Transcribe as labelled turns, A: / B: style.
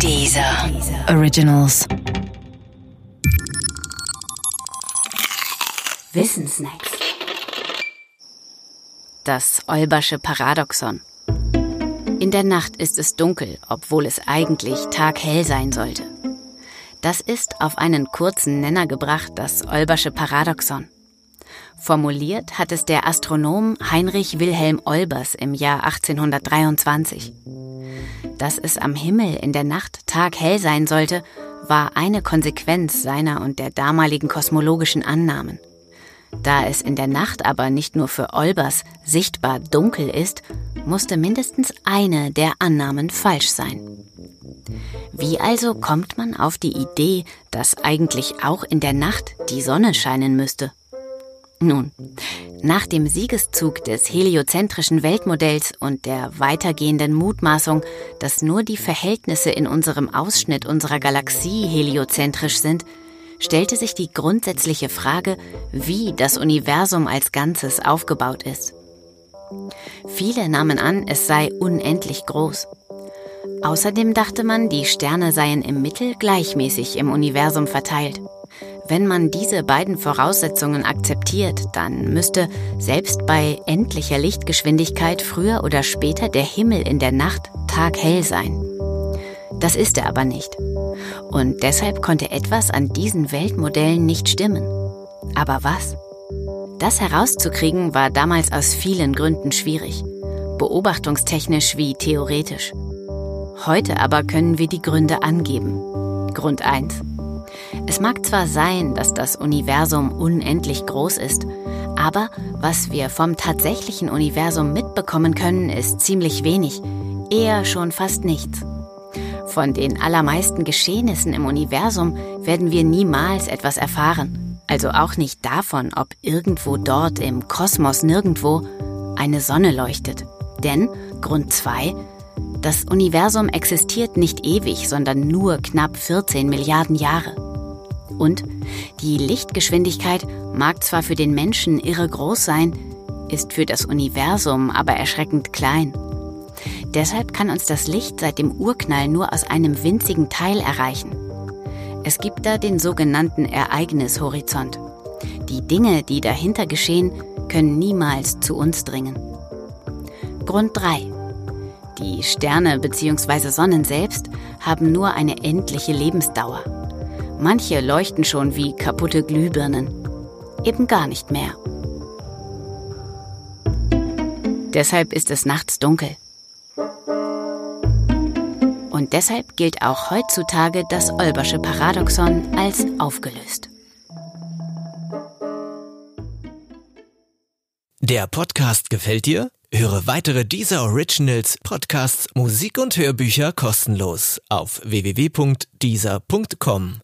A: Dieser Originals.
B: Wissensnacks. Das Olbersche Paradoxon. In der Nacht ist es dunkel, obwohl es eigentlich taghell sein sollte. Das ist auf einen kurzen Nenner gebracht das Olbersche Paradoxon. Formuliert hat es der Astronom Heinrich Wilhelm Olbers im Jahr 1823. Dass es am Himmel in der Nacht taghell sein sollte, war eine Konsequenz seiner und der damaligen kosmologischen Annahmen. Da es in der Nacht aber nicht nur für Olbers sichtbar dunkel ist, musste mindestens eine der Annahmen falsch sein. Wie also kommt man auf die Idee, dass eigentlich auch in der Nacht die Sonne scheinen müsste? Nun, nach dem Siegeszug des heliozentrischen Weltmodells und der weitergehenden Mutmaßung, dass nur die Verhältnisse in unserem Ausschnitt unserer Galaxie heliozentrisch sind, stellte sich die grundsätzliche Frage, wie das Universum als Ganzes aufgebaut ist. Viele nahmen an, es sei unendlich groß. Außerdem dachte man, die Sterne seien im Mittel gleichmäßig im Universum verteilt. Wenn man diese beiden Voraussetzungen akzeptiert, dann müsste selbst bei endlicher Lichtgeschwindigkeit früher oder später der Himmel in der Nacht taghell sein. Das ist er aber nicht. Und deshalb konnte etwas an diesen Weltmodellen nicht stimmen. Aber was? Das herauszukriegen war damals aus vielen Gründen schwierig, beobachtungstechnisch wie theoretisch. Heute aber können wir die Gründe angeben. Grund 1. Es mag zwar sein, dass das Universum unendlich groß ist, aber was wir vom tatsächlichen Universum mitbekommen können, ist ziemlich wenig, eher schon fast nichts. Von den allermeisten Geschehnissen im Universum werden wir niemals etwas erfahren, also auch nicht davon, ob irgendwo dort im Kosmos nirgendwo eine Sonne leuchtet. Denn Grund 2, das Universum existiert nicht ewig, sondern nur knapp 14 Milliarden Jahre. Und die Lichtgeschwindigkeit mag zwar für den Menschen irre groß sein, ist für das Universum aber erschreckend klein. Deshalb kann uns das Licht seit dem Urknall nur aus einem winzigen Teil erreichen. Es gibt da den sogenannten Ereignishorizont. Die Dinge, die dahinter geschehen, können niemals zu uns dringen. Grund 3. Die Sterne bzw. Sonnen selbst haben nur eine endliche Lebensdauer. Manche leuchten schon wie kaputte Glühbirnen. Eben gar nicht mehr. Deshalb ist es nachts dunkel. Und deshalb gilt auch heutzutage das Olbersche Paradoxon als aufgelöst.
C: Der Podcast gefällt dir? Höre weitere dieser Originals, Podcasts, Musik und Hörbücher kostenlos auf www.dieser.com.